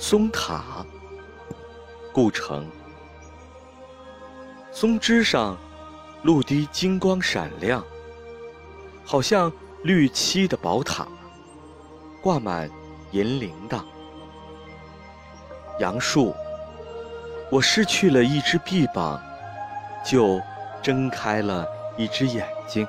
松塔故城。松枝上露滴金光闪亮好像绿漆的宝塔挂满银铃铛杨树我失去了一只臂膀就睁开了一只眼睛。